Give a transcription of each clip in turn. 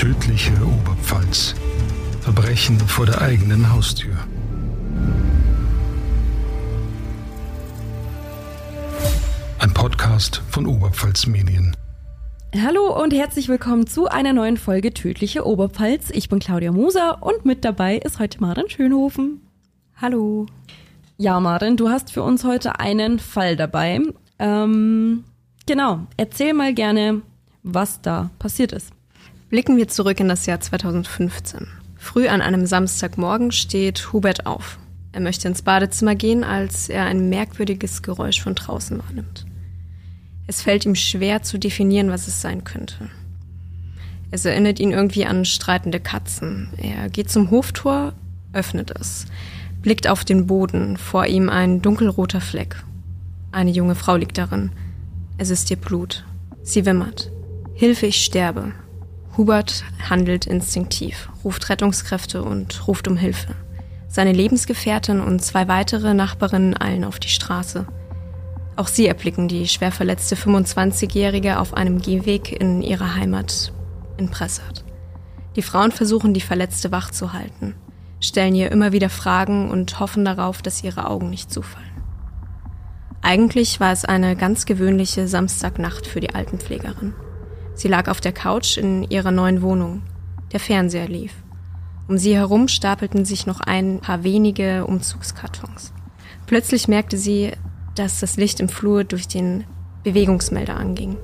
Tödliche Oberpfalz. Verbrechen vor der eigenen Haustür. Ein Podcast von Oberpfalz Medien. Hallo und herzlich willkommen zu einer neuen Folge Tödliche Oberpfalz. Ich bin Claudia Moser und mit dabei ist heute Maren Schönhofen. Hallo. Ja, Maren, du hast für uns heute einen Fall dabei. Ähm, genau, erzähl mal gerne, was da passiert ist. Blicken wir zurück in das Jahr 2015. Früh an einem Samstagmorgen steht Hubert auf. Er möchte ins Badezimmer gehen, als er ein merkwürdiges Geräusch von draußen wahrnimmt. Es fällt ihm schwer zu definieren, was es sein könnte. Es erinnert ihn irgendwie an streitende Katzen. Er geht zum Hoftor, öffnet es blickt auf den Boden, vor ihm ein dunkelroter Fleck. Eine junge Frau liegt darin. Es ist ihr Blut. Sie wimmert. Hilfe, ich sterbe. Hubert handelt instinktiv, ruft Rettungskräfte und ruft um Hilfe. Seine Lebensgefährtin und zwei weitere Nachbarinnen eilen auf die Straße. Auch sie erblicken die schwer verletzte 25-Jährige auf einem Gehweg in ihrer Heimat in Pressart. Die Frauen versuchen, die Verletzte wach zu halten stellen ihr immer wieder Fragen und hoffen darauf, dass ihre Augen nicht zufallen. Eigentlich war es eine ganz gewöhnliche Samstagnacht für die Altenpflegerin. Sie lag auf der Couch in ihrer neuen Wohnung. Der Fernseher lief. Um sie herum stapelten sich noch ein paar wenige Umzugskartons. Plötzlich merkte sie, dass das Licht im Flur durch den Bewegungsmelder anging.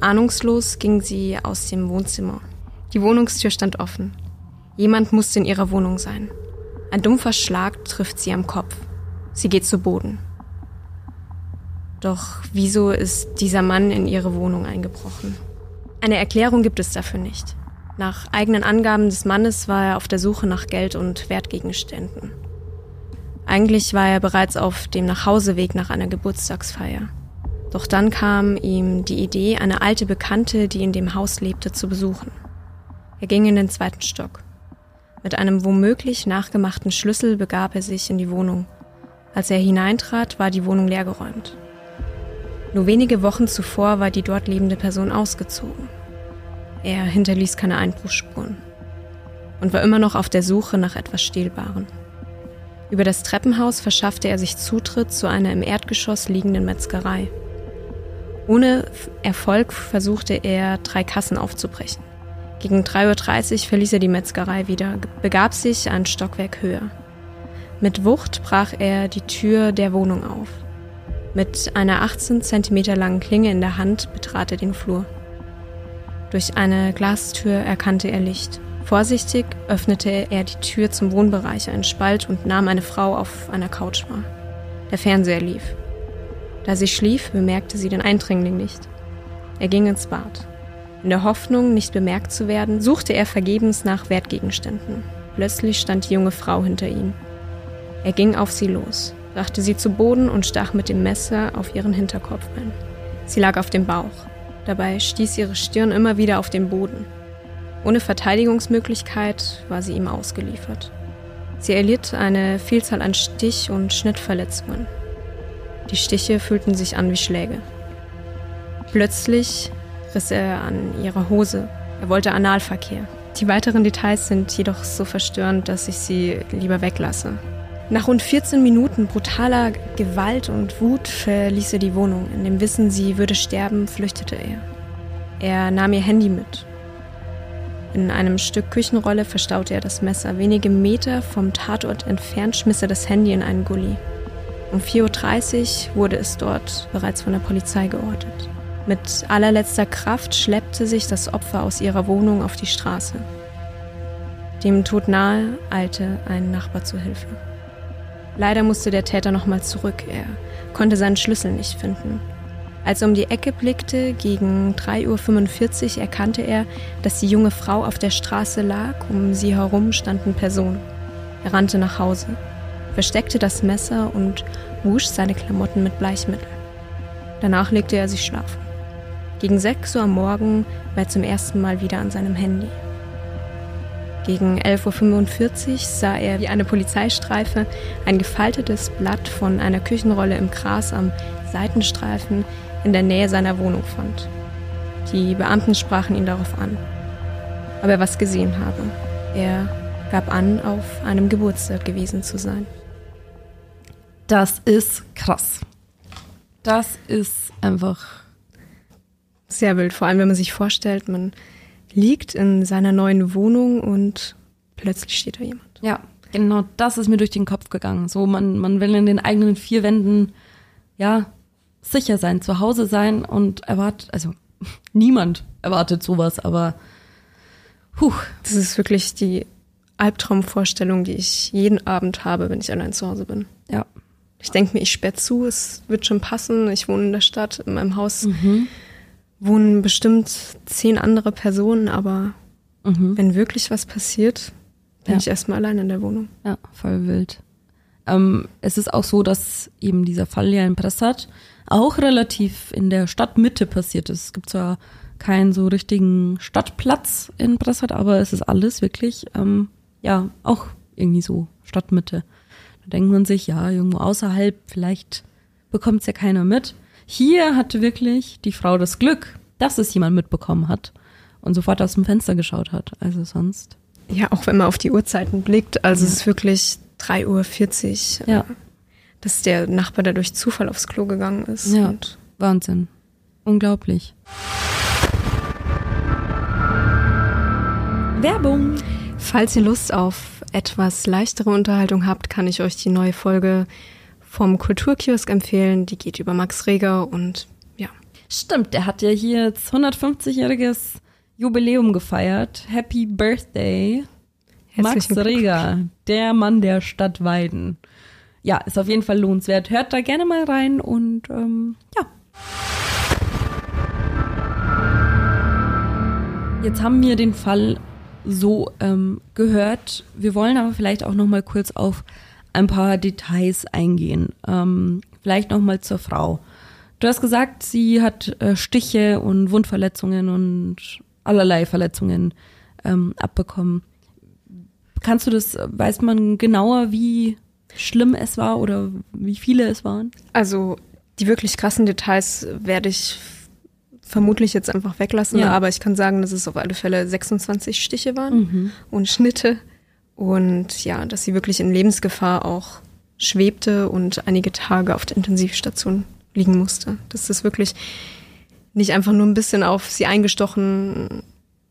Ahnungslos ging sie aus dem Wohnzimmer. Die Wohnungstür stand offen. Jemand musste in ihrer Wohnung sein. Ein dumpfer Schlag trifft sie am Kopf. Sie geht zu Boden. Doch wieso ist dieser Mann in ihre Wohnung eingebrochen? Eine Erklärung gibt es dafür nicht. Nach eigenen Angaben des Mannes war er auf der Suche nach Geld und Wertgegenständen. Eigentlich war er bereits auf dem Nachhauseweg nach einer Geburtstagsfeier. Doch dann kam ihm die Idee, eine alte Bekannte, die in dem Haus lebte, zu besuchen. Er ging in den zweiten Stock. Mit einem womöglich nachgemachten Schlüssel begab er sich in die Wohnung. Als er hineintrat, war die Wohnung leergeräumt. Nur wenige Wochen zuvor war die dort lebende Person ausgezogen. Er hinterließ keine Einbruchsspuren und war immer noch auf der Suche nach etwas Stehlbaren. Über das Treppenhaus verschaffte er sich Zutritt zu einer im Erdgeschoss liegenden Metzgerei. Ohne Erfolg versuchte er, drei Kassen aufzubrechen. Gegen 3.30 Uhr verließ er die Metzgerei wieder, begab sich ein Stockwerk höher. Mit Wucht brach er die Tür der Wohnung auf. Mit einer 18 cm langen Klinge in der Hand betrat er den Flur. Durch eine Glastür erkannte er Licht. Vorsichtig öffnete er die Tür zum Wohnbereich, einen Spalt und nahm eine Frau auf einer Couch wahr. Der Fernseher lief. Da sie schlief, bemerkte sie den Eindringling nicht. Er ging ins Bad. In der Hoffnung, nicht bemerkt zu werden, suchte er vergebens nach Wertgegenständen. Plötzlich stand die junge Frau hinter ihm. Er ging auf sie los, brachte sie zu Boden und stach mit dem Messer auf ihren Hinterkopf ein. Sie lag auf dem Bauch. Dabei stieß ihre Stirn immer wieder auf den Boden. Ohne Verteidigungsmöglichkeit war sie ihm ausgeliefert. Sie erlitt eine Vielzahl an Stich- und Schnittverletzungen. Die Stiche fühlten sich an wie Schläge. Plötzlich riss er an ihrer Hose. Er wollte Analverkehr. Die weiteren Details sind jedoch so verstörend, dass ich sie lieber weglasse. Nach rund 14 Minuten brutaler Gewalt und Wut verließ er die Wohnung. In dem Wissen, sie würde sterben, flüchtete er. Er nahm ihr Handy mit. In einem Stück Küchenrolle verstaute er das Messer. Wenige Meter vom Tatort entfernt schmiss er das Handy in einen Gully. Um 4.30 Uhr wurde es dort bereits von der Polizei geortet. Mit allerletzter Kraft schleppte sich das Opfer aus ihrer Wohnung auf die Straße. Dem Tod nahe eilte ein Nachbar zu Hilfe. Leider musste der Täter nochmal zurück. Er konnte seinen Schlüssel nicht finden. Als er um die Ecke blickte, gegen 3.45 Uhr, erkannte er, dass die junge Frau auf der Straße lag. Um sie herum standen Personen. Er rannte nach Hause, versteckte das Messer und wusch seine Klamotten mit Bleichmittel. Danach legte er sich schlafen. Gegen 6 Uhr am Morgen war er zum ersten Mal wieder an seinem Handy. Gegen 11.45 Uhr sah er, wie eine Polizeistreife ein gefaltetes Blatt von einer Küchenrolle im Gras am Seitenstreifen in der Nähe seiner Wohnung fand. Die Beamten sprachen ihn darauf an. ob er was gesehen habe. Er gab an, auf einem Geburtstag gewesen zu sein. Das ist krass. Das ist einfach sehr wild, vor allem wenn man sich vorstellt, man liegt in seiner neuen Wohnung und plötzlich steht da jemand. Ja, genau das ist mir durch den Kopf gegangen. So, man, man will in den eigenen vier Wänden, ja, sicher sein, zu Hause sein und erwartet, also niemand erwartet sowas, aber Puh. Das ist wirklich die Albtraumvorstellung, die ich jeden Abend habe, wenn ich allein zu Hause bin. Ja. Ich denke mir, ich sperre zu, es wird schon passen. Ich wohne in der Stadt, in meinem Haus mhm. Wohnen bestimmt zehn andere Personen, aber mhm. wenn wirklich was passiert, bin ja. ich erstmal allein in der Wohnung. Ja, voll wild. Ähm, es ist auch so, dass eben dieser Fall ja in Pressat auch relativ in der Stadtmitte passiert ist. Es gibt zwar keinen so richtigen Stadtplatz in Pressat, aber es ist alles wirklich, ähm, ja, auch irgendwie so Stadtmitte. Da denkt man sich, ja, irgendwo außerhalb, vielleicht bekommt es ja keiner mit. Hier hatte wirklich die Frau das Glück, dass es jemand mitbekommen hat und sofort aus dem Fenster geschaut hat. Also sonst. Ja, auch wenn man auf die Uhrzeiten blickt, also ja. es ist wirklich 3.40 Uhr. Ja. Dass der Nachbar da durch Zufall aufs Klo gegangen ist. Ja, Wahnsinn. Unglaublich. Werbung. Falls ihr Lust auf etwas leichtere Unterhaltung habt, kann ich euch die neue Folge vom Kulturkiosk empfehlen. Die geht über Max Reger und ja. Stimmt, der hat ja hier jetzt 150-jähriges Jubiläum gefeiert. Happy Birthday. Max Reger, der Mann der Stadt Weiden. Ja, ist auf jeden Fall lohnenswert. Hört da gerne mal rein und ähm, ja. Jetzt haben wir den Fall so ähm, gehört. Wir wollen aber vielleicht auch noch mal kurz auf ein paar Details eingehen. Ähm, vielleicht noch mal zur Frau. Du hast gesagt, sie hat äh, Stiche und Wundverletzungen und allerlei Verletzungen ähm, abbekommen. Kannst du das, weiß man genauer, wie schlimm es war oder wie viele es waren? Also die wirklich krassen Details werde ich vermutlich jetzt einfach weglassen, ja. aber ich kann sagen, dass es auf alle Fälle 26 Stiche waren mhm. und Schnitte und ja, dass sie wirklich in Lebensgefahr auch schwebte und einige Tage auf der Intensivstation liegen musste. Dass das wirklich nicht einfach nur ein bisschen auf sie eingestochen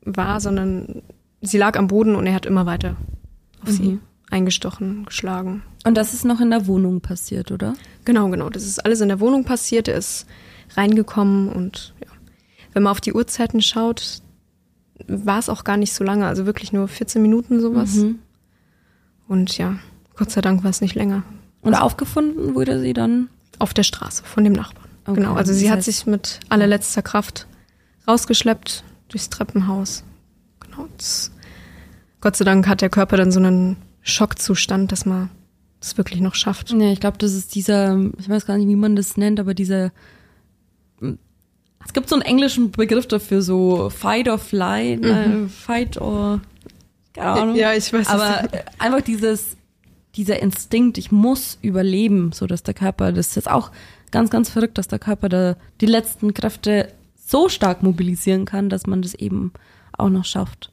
war, sondern sie lag am Boden und er hat immer weiter auf mhm. sie eingestochen, geschlagen. Und das ist noch in der Wohnung passiert, oder? Genau, genau. Das ist alles in der Wohnung passiert. Er ist reingekommen und ja, wenn man auf die Uhrzeiten schaut, war es auch gar nicht so lange, also wirklich nur 14 Minuten sowas. Mhm. Und ja, Gott sei Dank war es nicht länger. Und aufgefunden wurde sie dann? Auf der Straße von dem Nachbarn. Okay, genau, also sie hat sich mit allerletzter Kraft rausgeschleppt durchs Treppenhaus. Genau. Das, Gott sei Dank hat der Körper dann so einen Schockzustand, dass man das wirklich noch schafft. Ja, ich glaube, das ist dieser, ich weiß gar nicht, wie man das nennt, aber dieser es gibt so einen englischen Begriff dafür, so Fight or Fly, mhm. äh, Fight or keine Ahnung. Ja, ich weiß. Aber einfach dieses, dieser Instinkt, ich muss überleben, so dass der Körper, das ist jetzt auch ganz, ganz verrückt, dass der Körper da die letzten Kräfte so stark mobilisieren kann, dass man das eben auch noch schafft.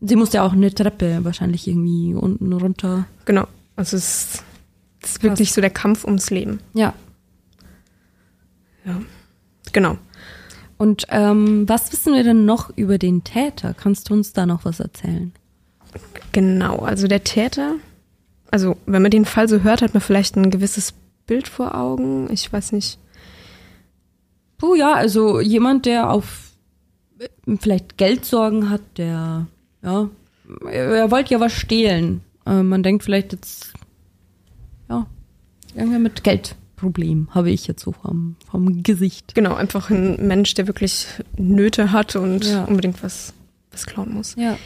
Sie musste ja auch eine Treppe wahrscheinlich irgendwie unten runter. Genau. Also es ist, es ist wirklich so der Kampf ums Leben. Ja. Ja. Genau. Und ähm, was wissen wir denn noch über den Täter? Kannst du uns da noch was erzählen? Genau, also der Täter, also wenn man den Fall so hört, hat man vielleicht ein gewisses Bild vor Augen. Ich weiß nicht. Oh ja, also jemand, der auf vielleicht Geldsorgen hat, der, ja, er wollte ja was stehlen. Äh, man denkt vielleicht jetzt, ja, irgendwer mit Geld. Problem, habe ich jetzt so vom, vom Gesicht. Genau, einfach ein Mensch, der wirklich Nöte hat und ja. unbedingt was, was klauen muss. Ja.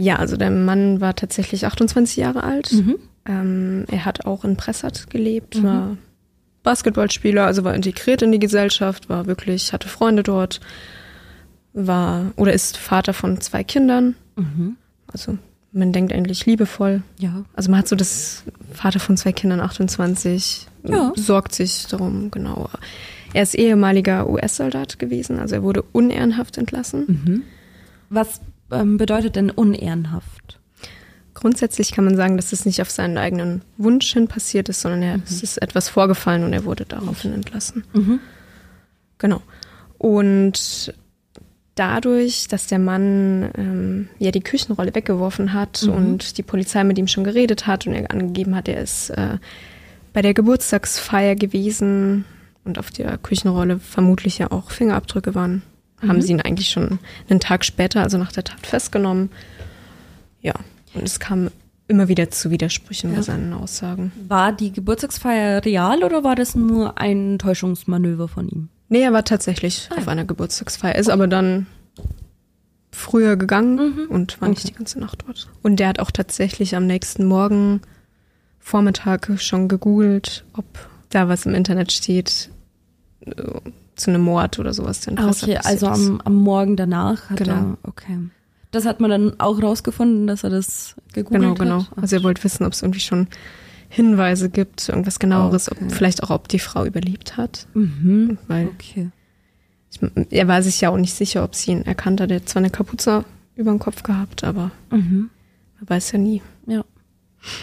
Ja, also der Mann war tatsächlich 28 Jahre alt. Mhm. Ähm, er hat auch in Pressat gelebt, mhm. war Basketballspieler, also war integriert in die Gesellschaft, war wirklich, hatte Freunde dort, war oder ist Vater von zwei Kindern. Mhm. Also man denkt eigentlich liebevoll. Ja. Also man hat so das Vater von zwei Kindern, 28, ja. sorgt sich darum, genau. Er ist ehemaliger US-Soldat gewesen, also er wurde unehrenhaft entlassen. Mhm. Was bedeutet denn unehrenhaft? Grundsätzlich kann man sagen, dass es nicht auf seinen eigenen Wunsch hin passiert ist, sondern er, mhm. es ist etwas vorgefallen und er wurde daraufhin entlassen. Mhm. Genau. Und dadurch, dass der Mann ähm, ja die Küchenrolle weggeworfen hat mhm. und die Polizei mit ihm schon geredet hat und er angegeben hat, er ist äh, bei der Geburtstagsfeier gewesen und auf der Küchenrolle vermutlich ja auch Fingerabdrücke waren, mhm. haben sie ihn eigentlich schon einen Tag später, also nach der Tat, festgenommen. Ja, und es kam immer wieder zu Widersprüchen ja. bei seinen Aussagen. War die Geburtstagsfeier real oder war das nur ein Täuschungsmanöver von ihm? Nee, er war tatsächlich ah, auf einer Geburtstagsfeier, ist aber dann früher gegangen mhm. und war okay. nicht die ganze Nacht dort. Und der hat auch tatsächlich am nächsten Morgen Vormittag schon gegoogelt, ob da was im Internet steht äh, zu einem Mord oder sowas. Dann ah, okay, also am, am Morgen danach hat genau. er, okay. Das hat man dann auch rausgefunden, dass er das gegoogelt genau, hat? Genau, genau. Also er wollte wissen, ob es irgendwie schon Hinweise gibt, irgendwas genaueres, okay. ob, vielleicht auch, ob die Frau überlebt hat. Mhm. Weil okay. Ich, er war sich ja auch nicht sicher, ob sie ihn erkannt hat. Er hat zwar eine Kapuze über dem Kopf gehabt, aber mhm. man weiß ja nie. Ja.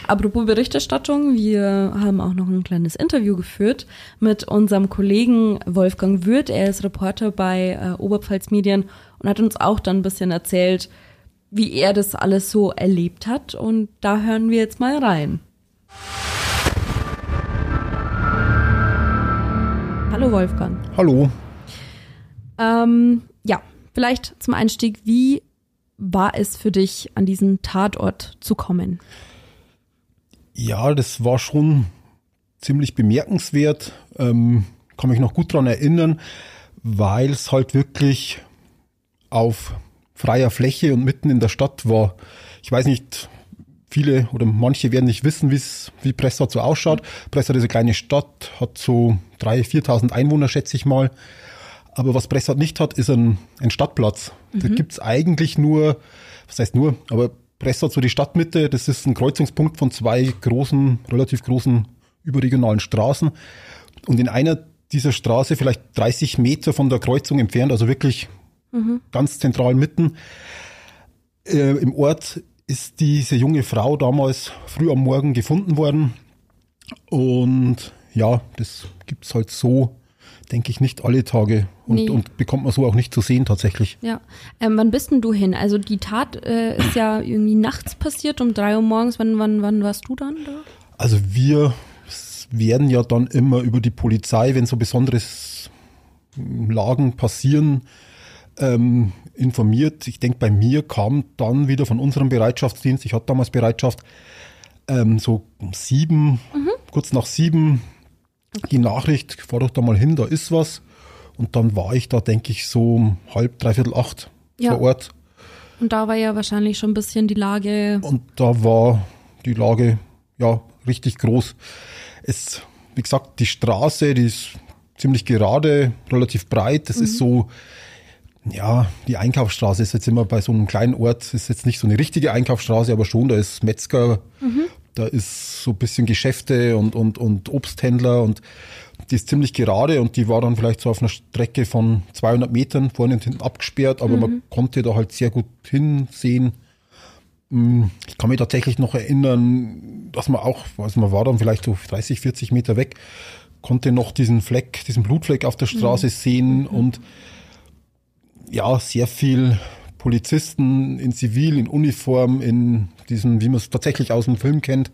Apropos Berichterstattung, wir haben auch noch ein kleines Interview geführt mit unserem Kollegen Wolfgang Würth. Er ist Reporter bei äh, Oberpfalz Medien und hat uns auch dann ein bisschen erzählt, wie er das alles so erlebt hat. Und da hören wir jetzt mal rein. Hallo Wolfgang. Hallo. Ähm, ja, vielleicht zum Einstieg, wie war es für dich, an diesen Tatort zu kommen? Ja, das war schon ziemlich bemerkenswert. Ähm, kann mich noch gut daran erinnern, weil es halt wirklich auf freier Fläche und mitten in der Stadt war. Ich weiß nicht, viele oder manche werden nicht wissen, wie Pressau so ausschaut. Pressau ist eine kleine Stadt, hat so 3.000, 4.000 Einwohner, schätze ich mal. Aber was Pressau nicht hat, ist ein, ein Stadtplatz. Mhm. Da gibt's eigentlich nur, was heißt nur, aber Pressau so die Stadtmitte, das ist ein Kreuzungspunkt von zwei großen, relativ großen überregionalen Straßen. Und in einer dieser Straße, vielleicht 30 Meter von der Kreuzung entfernt, also wirklich mhm. ganz zentral mitten, äh, im Ort ist diese junge Frau damals früh am Morgen gefunden worden. Und ja, das gibt's halt so denke ich, nicht alle Tage und, nee. und bekommt man so auch nicht zu sehen tatsächlich. Ja. Ähm, wann bist denn du hin? Also die Tat äh, ist ja irgendwie nachts passiert, um drei Uhr morgens. Wann, wann, wann warst du dann da? Also wir werden ja dann immer über die Polizei, wenn so besonderes Lagen passieren, ähm, informiert. Ich denke, bei mir kam dann wieder von unserem Bereitschaftsdienst, ich hatte damals Bereitschaft, ähm, so um sieben, mhm. kurz nach sieben die Nachricht, fahr doch da mal hin, da ist was. Und dann war ich da, denke ich, so um halb, dreiviertel acht ja. vor Ort. Und da war ja wahrscheinlich schon ein bisschen die Lage. Und da war die Lage, ja, richtig groß. Es, wie gesagt, die Straße, die ist ziemlich gerade, relativ breit. Das mhm. ist so, ja, die Einkaufsstraße ist jetzt immer bei so einem kleinen Ort, ist jetzt nicht so eine richtige Einkaufsstraße, aber schon, da ist Metzger, mhm da ist so ein bisschen Geschäfte und, und, und Obsthändler und die ist ziemlich gerade und die war dann vielleicht so auf einer Strecke von 200 Metern vorne und hinten abgesperrt, aber mhm. man konnte da halt sehr gut hinsehen. Hm, ich kann mich tatsächlich noch erinnern, dass man auch, also man war dann vielleicht so 30, 40 Meter weg, konnte noch diesen Fleck, diesen Blutfleck auf der Straße mhm. sehen mhm. und ja, sehr viel Polizisten in Zivil, in Uniform, in diesem, wie man es tatsächlich aus dem Film kennt,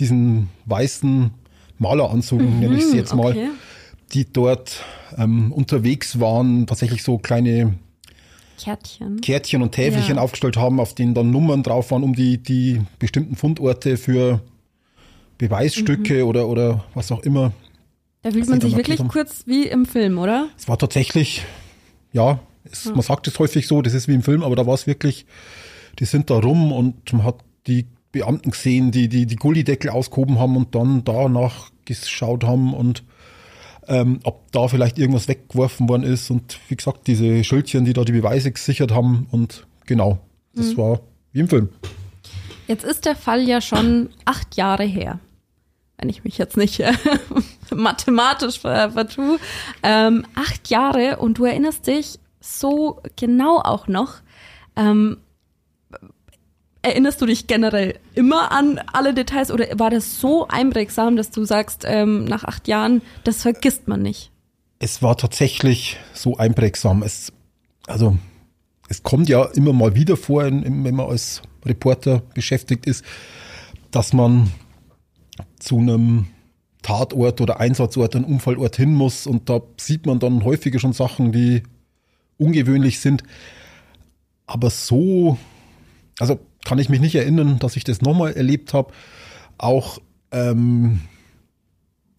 diesen weißen Maleranzug, mhm, nenne ich sie jetzt mal, okay. die dort ähm, unterwegs waren, tatsächlich so kleine Kärtchen, Kärtchen und Täfelchen ja. aufgestellt haben, auf denen dann Nummern drauf waren, um die, die bestimmten Fundorte für Beweisstücke mhm. oder, oder was auch immer. Da fühlt man sich wirklich haben. kurz wie im Film, oder? Es war tatsächlich, ja, es, ja. man sagt es häufig so, das ist wie im Film, aber da war es wirklich, die sind da rum und man hat die Beamten gesehen, die die, die Gullideckel ausgehoben haben und dann danach geschaut haben und ähm, ob da vielleicht irgendwas weggeworfen worden ist und wie gesagt, diese Schildchen, die da die Beweise gesichert haben und genau, das mhm. war wie im Film. Jetzt ist der Fall ja schon acht Jahre her, wenn ich mich jetzt nicht äh, mathematisch vertue. Ähm, acht Jahre und du erinnerst dich so genau auch noch, ähm, erinnerst du dich generell immer an alle Details oder war das so einprägsam, dass du sagst, ähm, nach acht Jahren, das vergisst man nicht? Es war tatsächlich so einprägsam. Es, also, es kommt ja immer mal wieder vor, wenn man als Reporter beschäftigt ist, dass man zu einem Tatort oder Einsatzort, einen Unfallort hin muss und da sieht man dann häufiger schon Sachen, die ungewöhnlich sind. Aber so, also kann ich mich nicht erinnern, dass ich das nochmal erlebt habe. Auch, ähm,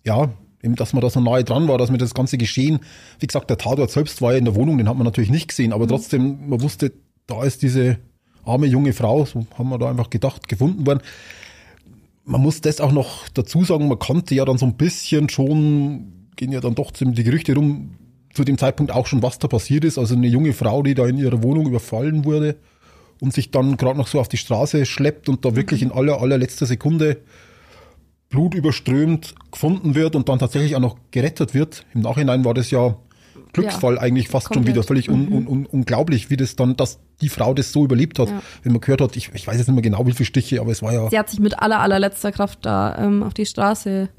ja, eben, dass man da so nahe dran war, dass mir das ganze Geschehen, wie gesagt, der Tatort selbst war ja in der Wohnung, den hat man natürlich nicht gesehen, aber mhm. trotzdem, man wusste, da ist diese arme junge Frau, so haben wir da einfach gedacht, gefunden worden. Man muss das auch noch dazu sagen, man konnte ja dann so ein bisschen schon, gehen ja dann doch ziemlich die Gerüchte rum, zu dem Zeitpunkt auch schon, was da passiert ist. Also eine junge Frau, die da in ihrer Wohnung überfallen wurde und sich dann gerade noch so auf die Straße schleppt und da wirklich in aller, allerletzter Sekunde blutüberströmt gefunden wird und dann tatsächlich auch noch gerettet wird. Im Nachhinein war das ja Glücksfall ja, eigentlich fast komplett. schon wieder völlig un, un, un, unglaublich, wie das dann, dass die Frau das so überlebt hat. Ja. Wenn man gehört hat, ich, ich weiß jetzt nicht mehr genau, wie viele Stiche, aber es war ja. Sie hat sich mit aller, allerletzter Kraft da ähm, auf die Straße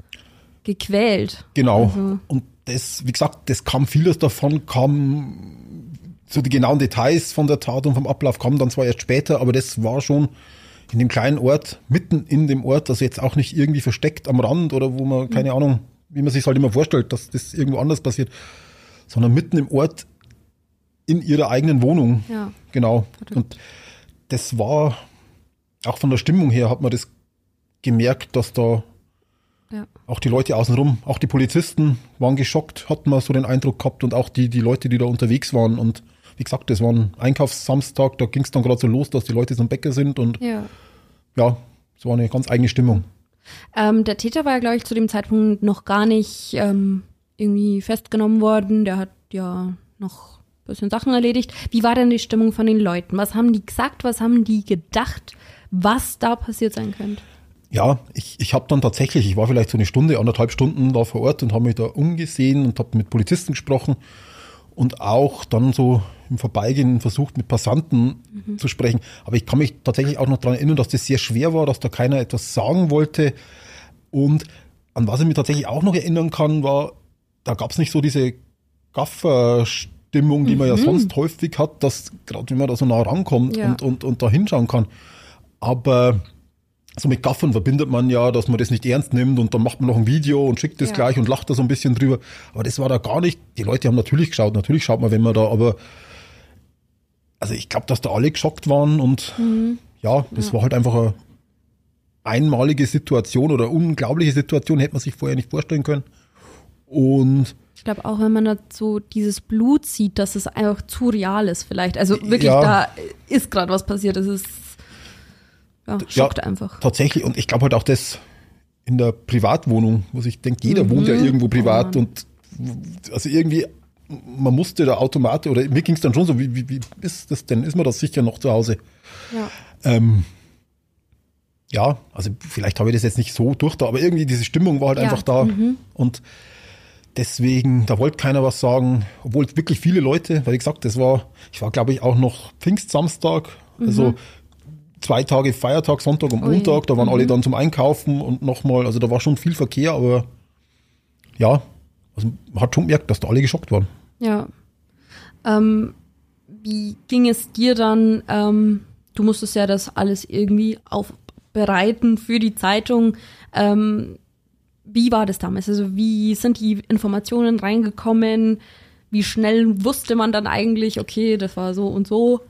gequält. Genau. Also. Und das, wie gesagt, das kam vieles davon, kam so die genauen Details von der Tat und vom Ablauf kamen dann zwar erst später, aber das war schon in dem kleinen Ort, mitten in dem Ort, also jetzt auch nicht irgendwie versteckt am Rand oder wo man, keine mhm. Ahnung, wie man sich halt immer vorstellt, dass das irgendwo anders passiert, sondern mitten im Ort in ihrer eigenen Wohnung. Ja. Genau. Und das war, auch von der Stimmung her hat man das gemerkt, dass da ja. auch die Leute außenrum, auch die Polizisten waren geschockt, hat man so den Eindruck gehabt und auch die, die Leute, die da unterwegs waren. Und wie gesagt, das war ein Einkaufssamstag, da ging es dann gerade so los, dass die Leute zum Bäcker sind und ja, ja es war eine ganz eigene Stimmung. Ähm, der Täter war ja, glaube ich, zu dem Zeitpunkt noch gar nicht ähm, irgendwie festgenommen worden. Der hat ja noch ein bisschen Sachen erledigt. Wie war denn die Stimmung von den Leuten? Was haben die gesagt? Was haben die gedacht, was da passiert sein könnte? Ja, ich, ich habe dann tatsächlich, ich war vielleicht so eine Stunde, anderthalb Stunden da vor Ort und habe mich da umgesehen und habe mit Polizisten gesprochen und auch dann so im Vorbeigehen versucht, mit Passanten mhm. zu sprechen. Aber ich kann mich tatsächlich auch noch daran erinnern, dass das sehr schwer war, dass da keiner etwas sagen wollte. Und an was ich mich tatsächlich auch noch erinnern kann, war, da gab es nicht so diese Gaffer-Stimmung, die mhm. man ja mhm. sonst häufig hat, dass gerade wenn man da so nah rankommt ja. und, und, und da hinschauen kann. Aber so mit Gaffern verbindet man ja, dass man das nicht ernst nimmt und dann macht man noch ein Video und schickt das ja. gleich und lacht da so ein bisschen drüber. Aber das war da gar nicht. Die Leute haben natürlich geschaut, natürlich schaut man, wenn man da, aber also ich glaube, dass da alle geschockt waren und mhm. ja, das ja. war halt einfach eine einmalige Situation oder unglaubliche Situation, hätte man sich vorher nicht vorstellen können. Und ich glaube auch, wenn man da so dieses Blut sieht, dass es einfach zu real ist vielleicht. Also wirklich, ja. da ist gerade was passiert. Es ist ja, schockt ja, einfach. Tatsächlich, und ich glaube halt auch das in der Privatwohnung, wo ich denke, jeder mhm. wohnt ja irgendwo privat oh und also irgendwie, man musste da automatisch, oder mir ging es dann schon so, wie, wie, wie ist das denn? Ist man das sicher noch zu Hause? Ja. Ähm, ja, also vielleicht habe ich das jetzt nicht so durch da, aber irgendwie diese Stimmung war halt ja. einfach da. Mhm. Und deswegen, da wollte keiner was sagen, obwohl wirklich viele Leute, weil ich gesagt, das war, ich war glaube ich auch noch Pfingstsamstag, also mhm zwei Tage Feiertag, Sonntag und Montag, da waren mhm. alle dann zum Einkaufen und nochmal, also da war schon viel Verkehr, aber ja, also man hat schon gemerkt, dass da alle geschockt waren. Ja. Ähm, wie ging es dir dann? Ähm, du musstest ja das alles irgendwie aufbereiten für die Zeitung. Ähm, wie war das damals? Also wie sind die Informationen reingekommen? Wie schnell wusste man dann eigentlich, okay, das war so und so?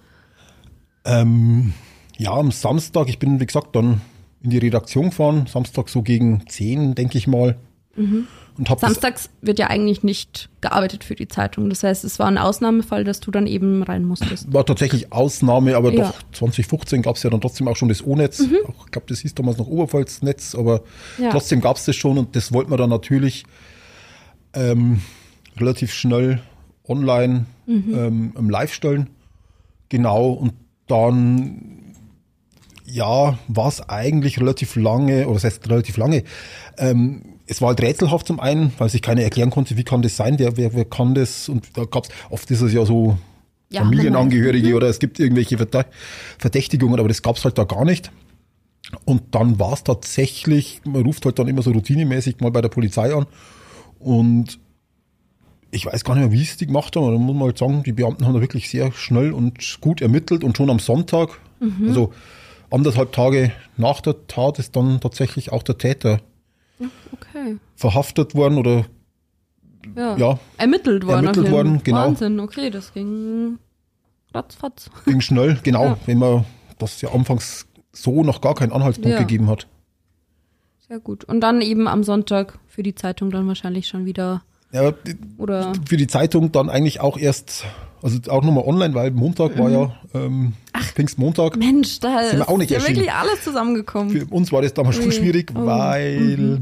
Ähm, ja, am Samstag, ich bin, wie gesagt, dann in die Redaktion gefahren, Samstag so gegen 10, denke ich mal. Mhm. Und hab Samstags wird ja eigentlich nicht gearbeitet für die Zeitung. Das heißt, es war ein Ausnahmefall, dass du dann eben rein musstest. War tatsächlich Ausnahme, aber ja. doch 2015 gab es ja dann trotzdem auch schon das O-Netz. Mhm. Ich glaube, das hieß damals noch Oberpfalz-Netz, aber ja. trotzdem gab es das schon und das wollte man dann natürlich ähm, relativ schnell online mhm. ähm, live stellen. Genau, und dann ja, war es eigentlich relativ lange, oder das heißt relativ lange, ähm, es war halt rätselhaft zum einen, weil sich keiner erklären konnte, wie kann das sein, wer, wer, wer kann das und da gab es, oft ist es ja so Ja, Familienangehörige Mhm. oder es gibt irgendwelche Verdächtigungen, aber das gab's halt da gar nicht. Und dann war es tatsächlich, man ruft halt dann immer so routinemäßig mal bei der Polizei an und ich weiß gar nicht mehr, wie es die gemacht haben, aber da muss man halt sagen, die Beamten haben da wirklich sehr schnell und gut ermittelt und schon am Sonntag, Mhm. also anderthalb Tage nach der Tat, ist dann tatsächlich auch der Täter Okay. verhaftet worden oder Ja. ja, Ermittelt worden. Ermittelt worden, genau. Wahnsinn, okay, das ging ratzfatz. ging schnell, genau, Ja. wenn man das ja anfangs so noch gar keinen Anhaltspunkt Ja. gegeben hat. Sehr gut. Und dann eben am Sonntag für die Zeitung dann wahrscheinlich schon wieder, Ja, oder? für die Zeitung dann eigentlich auch erst, also auch nochmal online, weil Montag war ja ähm, Pfingstmontag. Mensch, da Sind wir ist auch nicht ja erschienen. wirklich alles zusammengekommen. Für uns war das damals schon schwierig, Oh. weil,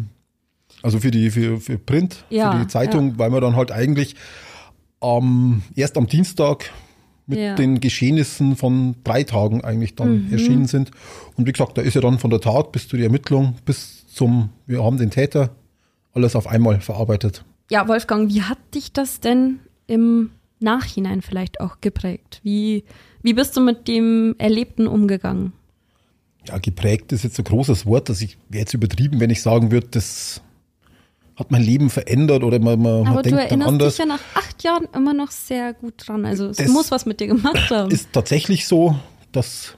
also für die, für, für Print, Ja, für die Zeitung, weil wir dann halt eigentlich ähm, erst am Dienstag mit Ja. den Geschehnissen von drei Tagen eigentlich dann Mhm. erschienen sind. Und wie gesagt, da ist ja dann von der Tat bis zu der Ermittlung, bis zum, wir haben den Täter, alles auf einmal verarbeitet. Ja, Wolfgang, wie hat dich das denn im Nachhinein vielleicht auch geprägt? Wie, wie bist du mit dem Erlebten umgegangen? Ja, geprägt ist jetzt ein großes Wort, dass ich wäre jetzt übertrieben, wenn ich sagen würde, das hat mein Leben verändert oder man, man, Aber man du denkt dann erinnerst anders. dich ja nach acht Jahren immer noch sehr gut dran. Also es Das muss was mit dir gemacht haben. Ist tatsächlich so, dass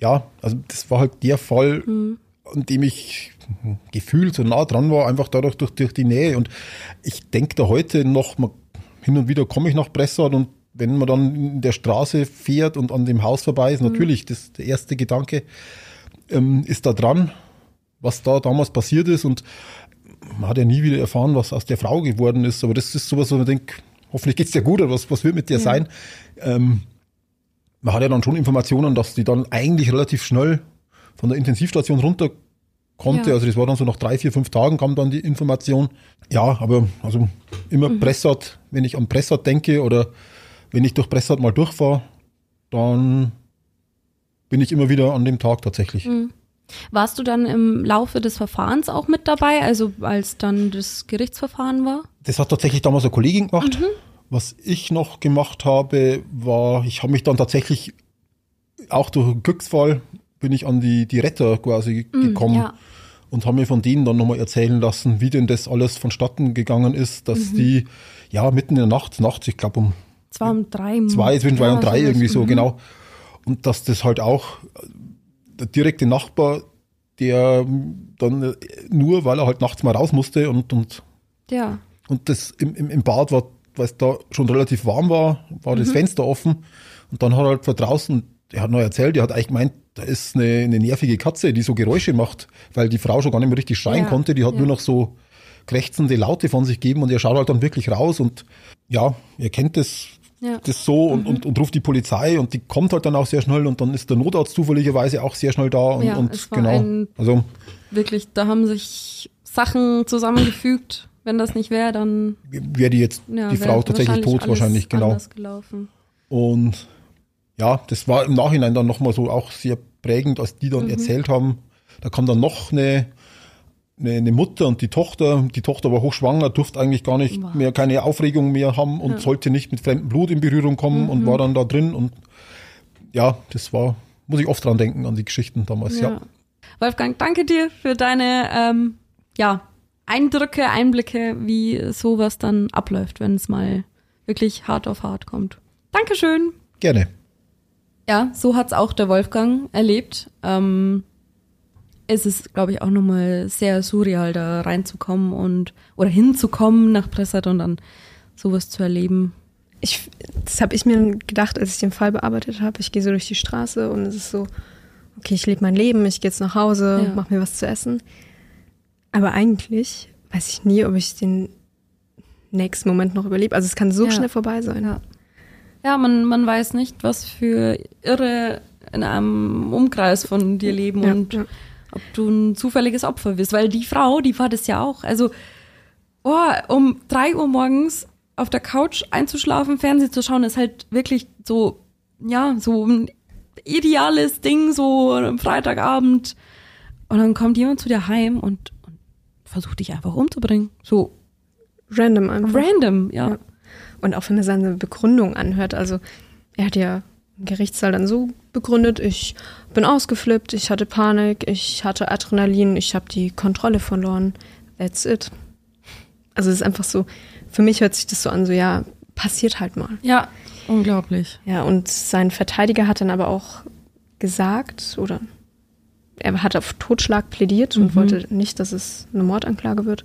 ja, also das war halt der Fall, Mhm. an dem ich gefühlt so nah dran war, einfach dadurch durch, durch die Nähe. Und ich denke da heute noch, man, hin und wieder komme ich nach Bressart und wenn man dann in der Straße fährt und an dem Haus vorbei ist, natürlich, das der erste Gedanke ähm, ist da dran, was da damals passiert ist. Und man hat ja nie wieder erfahren, was aus der Frau geworden ist. Aber das ist sowas, wo man denkt, hoffentlich geht's dir gut oder was, was wird mit dir sein? Ähm, man hat ja dann schon Informationen, dass die dann eigentlich relativ schnell von der Intensivstation runter konnte. Ja. Also das war dann so nach drei, vier, fünf Tagen kam dann die Information. Ja, aber also immer Mhm. Pressart, wenn ich an Pressart denke oder wenn ich durch Pressart mal durchfahre, dann bin ich immer wieder an dem Tag tatsächlich. Mhm. Warst du dann im Laufe des Verfahrens auch mit dabei, also als dann das Gerichtsverfahren war? Das hat tatsächlich damals eine Kollegin gemacht. Mhm. Was ich noch gemacht habe, war, ich habe mich dann tatsächlich auch durch einen Glücksfall bin ich an die, die Retter quasi gekommen Mhm, ja. und habe mir von denen dann nochmal erzählen lassen, wie denn das alles vonstatten gegangen ist, dass Mhm. die ja mitten in der Nacht, nachts, ich glaube um war um drei. zwei, zwischen zwei Ja, und drei sowas. irgendwie so, Mhm. genau. Und dass das halt auch äh, der direkte Nachbar, der ähm, dann äh, nur, weil er halt nachts mal raus musste und, und Ja. und das im, im, im Bad war, weil es da schon relativ warm war, war Mhm. das Fenster offen. Und dann hat er halt von draußen, er hat noch erzählt, er hat eigentlich gemeint, da ist eine, eine nervige Katze, die so Geräusche macht, weil die Frau schon gar nicht mehr richtig schreien Ja, konnte. Die hat ja. nur noch so krächzende Laute von sich gegeben und er schaut halt dann wirklich raus und ja, er kennt das, Ja. das so und, und, und ruft die Polizei und die kommt halt dann auch sehr schnell und dann ist der Notarzt zufälligerweise auch sehr schnell da und, Ja, und es war genau. Also Wirklich, da haben sich Sachen zusammengefügt. Wenn das nicht wäre, dann wäre die jetzt ja, die Frau tatsächlich tot wahrscheinlich, genau. Und ja, das war im Nachhinein dann nochmal so auch sehr prägend, als die Mhm. dann erzählt haben. Da kam dann noch eine, eine, eine Mutter und die Tochter. Die Tochter war hochschwanger, durfte eigentlich gar nicht Wow. mehr, keine Aufregung mehr haben und sollte nicht mit fremdem Blut in Berührung kommen Mhm. und war dann da drin. Und ja, das war, muss ich oft dran denken, an die Geschichten damals, ja. Ja. Wolfgang, danke dir für deine ähm, ja, Eindrücke, Einblicke, wie sowas dann abläuft, wenn es mal wirklich hart auf hart kommt. Dankeschön. Gerne. Ja, so hat's auch der Wolfgang erlebt. Ähm, es ist, glaube ich, auch nochmal sehr surreal, da reinzukommen und oder hinzukommen nach Pressat und dann sowas zu erleben. Ich, das habe ich mir gedacht, als ich den Fall bearbeitet habe. Ich gehe so durch die Straße und es ist so, okay, ich lebe mein Leben, ich gehe jetzt nach Hause, Ja. mach mir was zu essen. Aber eigentlich weiß ich nie, ob ich den nächsten Moment noch überlebe. Also es kann so Ja. schnell vorbei sein. Ja. Ja, man, man weiß nicht, was für Irre in einem Umkreis von dir leben Ja, und ja. ob du ein zufälliges Opfer bist. Weil die Frau, die war das ja auch. Also, oh, um drei Uhr morgens auf der Couch einzuschlafen, Fernsehen zu schauen, ist halt wirklich so, ja, so ein ideales Ding, so am Freitagabend. Und dann kommt jemand zu dir heim und, und versucht dich einfach umzubringen. So Random einfach. random, ja. Ja. Und auch wenn man seine Begründung anhört, also er hat ja im Gerichtssaal dann so begründet, ich bin ausgeflippt, ich hatte Panik, ich hatte Adrenalin, ich habe die Kontrolle verloren. That's it. Also es ist einfach so, für mich hört sich das so an, so ja, passiert halt mal. Ja, unglaublich. Ja, und sein Verteidiger hat dann aber auch gesagt, oder er hat auf Totschlag plädiert und Mhm. wollte nicht, dass es eine Mordanklage wird.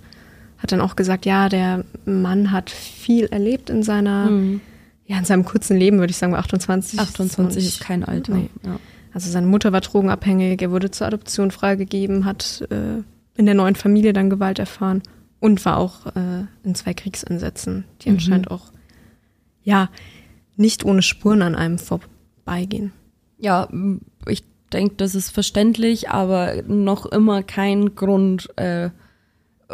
Hat dann auch gesagt, ja, der Mann hat viel erlebt in seiner, Mhm. ja, in seinem kurzen Leben, würde ich sagen, bei 28. 28 ist kein Alter. Nee. Ja. Also seine Mutter war drogenabhängig, er wurde zur Adoption freigegeben, hat äh, in der neuen Familie dann Gewalt erfahren und war auch äh, in zwei Kriegseinsätzen, die Mhm. anscheinend auch, ja, nicht ohne Spuren an einem vorbeigehen. Ja, ich denke, das ist verständlich, aber noch immer kein Grund, äh,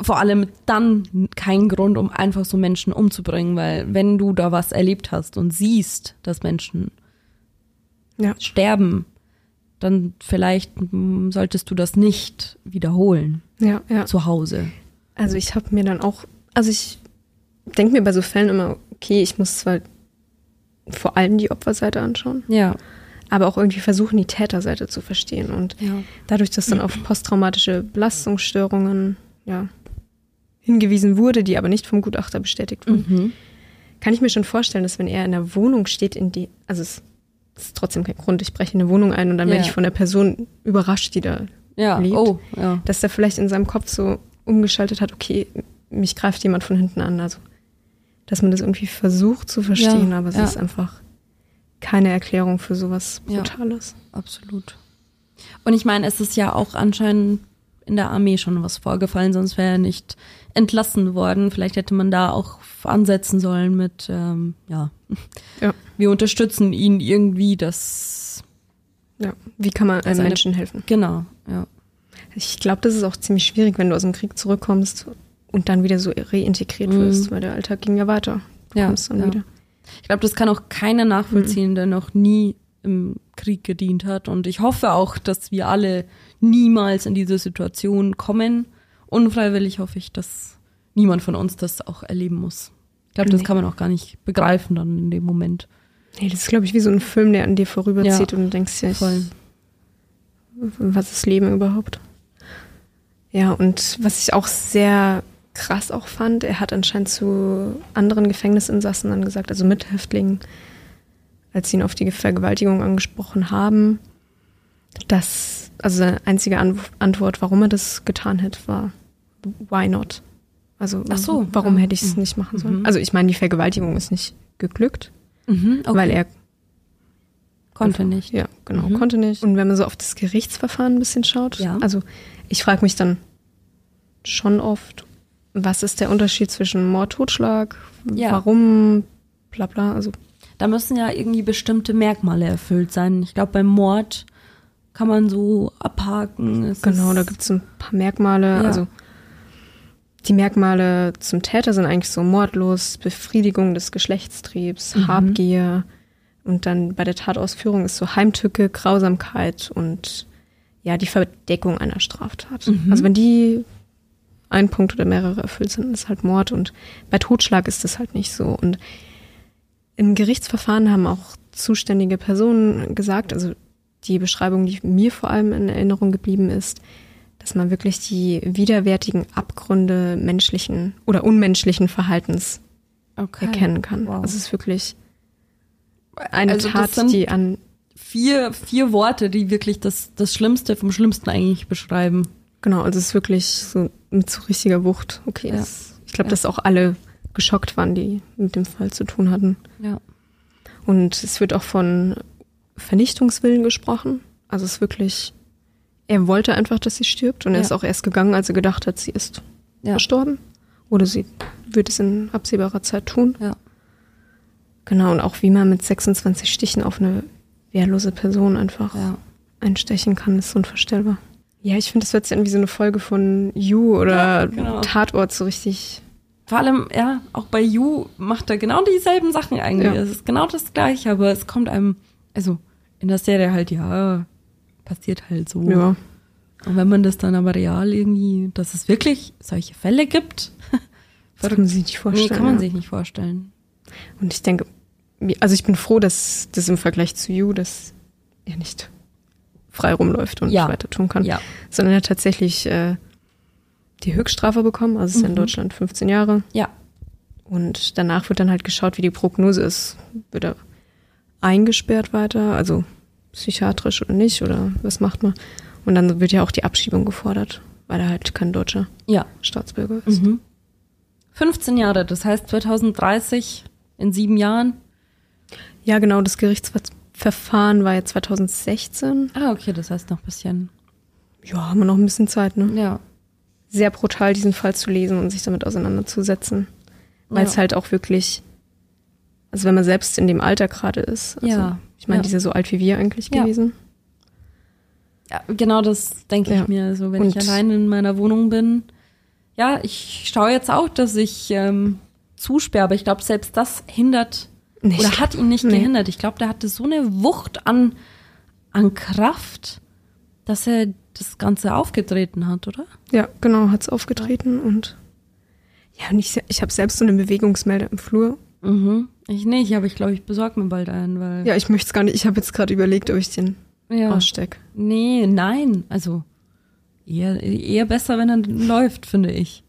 vor allem dann kein Grund, um einfach so Menschen umzubringen, weil wenn du da was erlebt hast und siehst, dass Menschen Ja. sterben, dann vielleicht solltest du das nicht wiederholen Ja, ja. zu Hause. Also ich habe mir dann auch, also ich denke mir bei so Fällen immer, okay, ich muss zwar vor allem die Opferseite anschauen, Ja. aber auch irgendwie versuchen, die Täterseite zu verstehen. Und Ja. dadurch, dass dann auf posttraumatische Belastungsstörungen ja, hingewiesen wurde, die aber nicht vom Gutachter bestätigt wurden, Mhm. kann ich mir schon vorstellen, dass wenn er in der Wohnung steht, in die, also es ist trotzdem kein Grund, ich breche in eine Wohnung ein und dann Ja. werde ich von der Person überrascht, die da Ja, lebt. oh, ja. dass der vielleicht in seinem Kopf so umgeschaltet hat, okay, mich greift jemand von hinten an. Also, dass man das irgendwie versucht zu verstehen, aber es ist einfach keine Erklärung für sowas. Brutales. Absolut. Und ich meine, es ist ja auch anscheinend in der Armee schon was vorgefallen, sonst wäre er nicht entlassen worden. Vielleicht hätte man da auch ansetzen sollen mit, ähm, ja, Ja. wir unterstützen ihn irgendwie, das, Ja. Wie kann man einem eine- Menschen helfen? genau, ja. Ich glaube, das ist auch ziemlich schwierig, wenn du aus dem Krieg zurückkommst und dann wieder so reintegriert Mhm. wirst, weil der Alltag ging ja weiter. Du Ja, kommst dann ja. wieder. Ich glaube, das kann auch keiner nachvollziehen, der noch nie im Krieg gedient hat. Und ich hoffe auch, dass wir alle niemals in diese Situation kommen. Unfreiwillig hoffe ich, dass niemand von uns das auch erleben muss. Ich glaube, das Nee. kann man auch gar nicht begreifen dann in dem Moment. Nee, das ist, glaube ich, wie so ein Film, der an dir vorüberzieht Ja, und du denkst dir, ich, Voll. was ist Leben überhaupt? Ja, und was ich auch sehr krass auch fand, er hat anscheinend zu anderen Gefängnisinsassen dann gesagt, also Mithäftlingen, als sie ihn auf die Vergewaltigung angesprochen haben, dass, also seine einzige An Antwort, warum er das getan hätte, war, why not? Also, Ach so, warum ja. hätte ich es nicht machen sollen? Mhm. Also, ich meine, die Vergewaltigung ist nicht geglückt, Mhm, okay. weil er konnte nicht. ja, genau, Mhm. konnte nicht. Und wenn man so auf das Gerichtsverfahren ein bisschen schaut, Ja. also ich frage mich dann schon oft, was ist der Unterschied zwischen Mord, Totschlag, Ja. warum, bla bla, also Da müssen ja irgendwie bestimmte Merkmale erfüllt sein. Ich glaube, beim Mord kann man so abhaken. Es genau, da gibt es ein paar Merkmale, Ja. also die Merkmale zum Täter sind eigentlich so mordlos, Befriedigung des Geschlechtstriebs, Mhm. Habgier und dann bei der Tatausführung ist so Heimtücke, Grausamkeit und ja, die Verdeckung einer Straftat. Mhm. Also wenn die ein Punkt oder mehrere erfüllt sind, ist halt Mord und bei Totschlag ist das halt nicht so. Und im Gerichtsverfahren haben auch zuständige Personen gesagt, also die Beschreibung, die mir vor allem in Erinnerung geblieben ist, dass man wirklich die widerwärtigen Abgründe menschlichen oder unmenschlichen Verhaltens okay. erkennen kann. Wow. Also es ist wirklich eine Also das Tat, die an vier, vier Worte, die wirklich das, das Schlimmste vom Schlimmsten eigentlich beschreiben. Genau, also es ist wirklich so mit so richtiger Wucht. Okay, Ja. das, ich glaube, Ja. dass auch alle geschockt waren, die mit dem Fall zu tun hatten. Ja. Und es wird auch von Vernichtungswillen gesprochen. Also es ist wirklich, er wollte einfach, dass sie stirbt und er Ja. ist auch erst gegangen, als er gedacht hat, sie ist Ja. verstorben. Oder sie wird es in absehbarer Zeit tun. Ja. Genau, und auch wie man mit 26 Stichen auf eine wehrlose Person einfach Ja. einstechen kann, ist unvorstellbar. Ja, ich finde, das wird sich an wie so eine Folge von You oder genau. Tatort so richtig. Vor allem, ja, auch bei You macht er genau dieselben Sachen eigentlich. Ja. Es ist genau das Gleiche, aber es kommt einem, also in der Serie halt, ja, passiert halt so. Ja. Und wenn man das dann aber real irgendwie, dass es wirklich solche Fälle gibt, Das kann man sich nicht vorstellen. nee, kann man ja. sich nicht vorstellen. Und ich denke, also ich bin froh, dass das im Vergleich zu You, dass er nicht frei rumläuft und Ja. weiter tun kann, Ja. sondern er hat tatsächlich äh, die Höchststrafe bekommen, also es ist ja in Mhm. Deutschland 15 Jahre. Ja. Und danach wird dann halt geschaut, wie die Prognose ist. Wird er eingesperrt weiter, also psychiatrisch oder nicht, oder was macht man? Und dann wird ja auch die Abschiebung gefordert, weil er halt kein deutscher Ja. Staatsbürger ist. Mhm. 15 Jahre, das heißt 2030 in sieben Jahren. Ja, genau, das Gerichtsverfahren war ja 2016. Ah, okay, das heißt noch ein bisschen. Ja, haben wir noch ein bisschen Zeit, ne? Ja. Sehr brutal, diesen Fall zu lesen und sich damit auseinanderzusetzen. Weil Ja. es halt auch wirklich, also wenn man selbst in dem Alter gerade ist. Also, Ja, Ich meine, ja. die ist ja so alt wie wir eigentlich Ja. gewesen. Ja, genau das denke ich mir. So, wenn Und- ich allein in meiner Wohnung bin. Ja, ich schaue jetzt auch, dass ich ähm, zusperre, aber ich glaube, selbst das hindert Nicht. oder hat ihn nicht Nee. gehindert. Ich glaube, der hatte so eine Wucht an, an Kraft, dass er das Ganze aufgetreten hat, oder? Ja, genau, hat's aufgetreten und ja, und ich, ich habe selbst so eine Bewegungsmelder im Flur. Mhm. Ich nicht, aber ich glaube, ich besorge mir bald einen, weil. Ja, ich möchte es gar nicht. Ich habe jetzt gerade überlegt, ob ich den ja. ausstecke. Nee, nein. Also eher, eher besser, wenn er läuft, finde ich.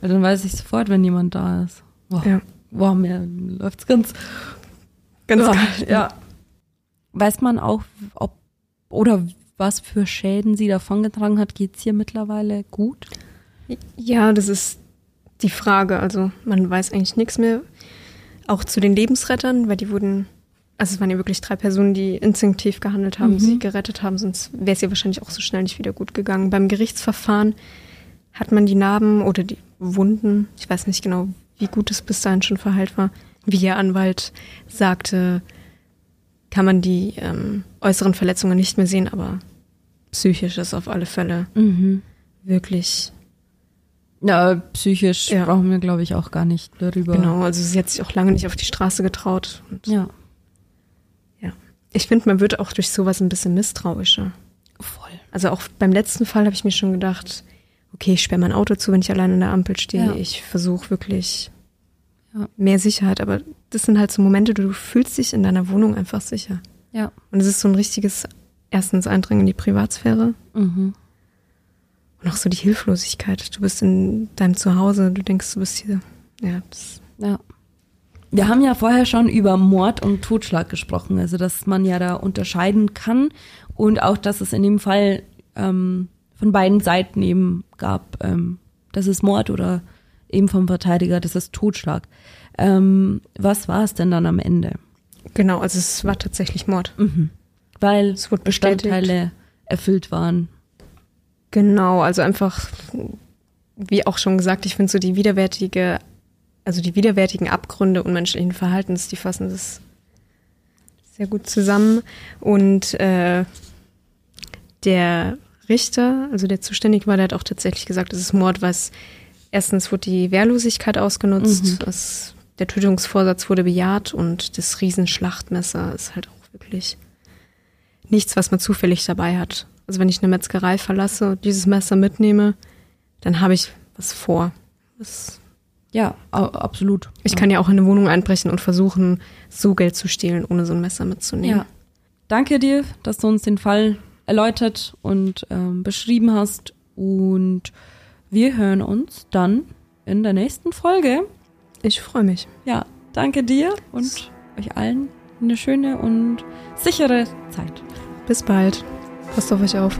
Weil dann weiß ich sofort, wenn jemand da ist. Boah, Ja. boah mir läuft's ganz. Ganz ja, ja. Weiß man auch, ob oder was für Schäden sie davongetragen hat? Geht's hier mittlerweile gut? Ja, das ist die Frage. Also man weiß eigentlich nichts mehr. Auch zu den Lebensrettern, weil die wurden, also es waren ja wirklich drei Personen, die instinktiv gehandelt haben, Mhm. sie gerettet haben, sonst wäre es ja wahrscheinlich auch so schnell nicht wieder gut gegangen. Beim Gerichtsverfahren hat man die Narben oder die Wunden, ich weiß nicht genau, wie gut es bis dahin schon verheilt war, wie ihr Anwalt sagte, kann man die ähm, äußeren Verletzungen nicht mehr sehen, aber psychisch ist auf alle Fälle Mhm. wirklich Ja, psychisch Ja. brauchen wir, glaube ich, auch gar nicht darüber. Genau, also sie hat sich auch lange nicht auf die Straße getraut. Und Ja, ich finde, man wird auch durch sowas ein bisschen misstrauischer. voll. Also auch beim letzten Fall habe ich mir schon gedacht, okay, ich sperre mein Auto zu, wenn ich allein an der Ampel stehe. Ja. Ich versuche wirklich Ja. mehr Sicherheit. Aber das sind halt so Momente, du fühlst dich in deiner Wohnung einfach sicher. Ja. Und es ist so ein richtiges, erstens Eindringen in die Privatsphäre Mhm. Und auch so die Hilflosigkeit. Du bist in deinem Zuhause, du denkst, du bist hier. Ja, das, Ja. Wir haben ja vorher schon über Mord und Totschlag gesprochen, also dass man ja da unterscheiden kann und auch, dass es in dem Fall ähm, von beiden Seiten eben gab, ähm, das ist Mord oder eben vom Verteidiger, das ist Totschlag. Ähm, was war es denn dann am Ende? genau, also es war tatsächlich Mord. Mhm. Weil Es. Bestandteile erfüllt waren. Genau, also einfach, wie auch schon gesagt, ich finde so die widerwärtige, also die widerwärtigen Abgründe unmenschlichen Verhaltens, die fassen das sehr gut zusammen. Und äh, der Richter, also der zuständig war, der hat auch tatsächlich gesagt, es ist Mord, was erstens wurde die Wehrlosigkeit ausgenutzt, Mhm. es, der Tötungsvorsatz wurde bejaht und das Riesenschlachtmesser ist halt auch wirklich nichts, was man zufällig dabei hat. Also wenn ich eine Metzgerei verlasse und dieses Messer mitnehme, dann habe ich was vor. Das, Ja, absolut. ich kann ja auch in eine Wohnung einbrechen und versuchen, so Geld zu stehlen, ohne so ein Messer mitzunehmen. Ja. Danke dir, dass du uns den Fall erläutert und ähm, beschrieben hast. Und wir hören uns dann in der nächsten Folge. Ich freue mich. Ja, danke dir und euch allen eine schöne und sichere Zeit. Bis bald. Passt auf euch auf.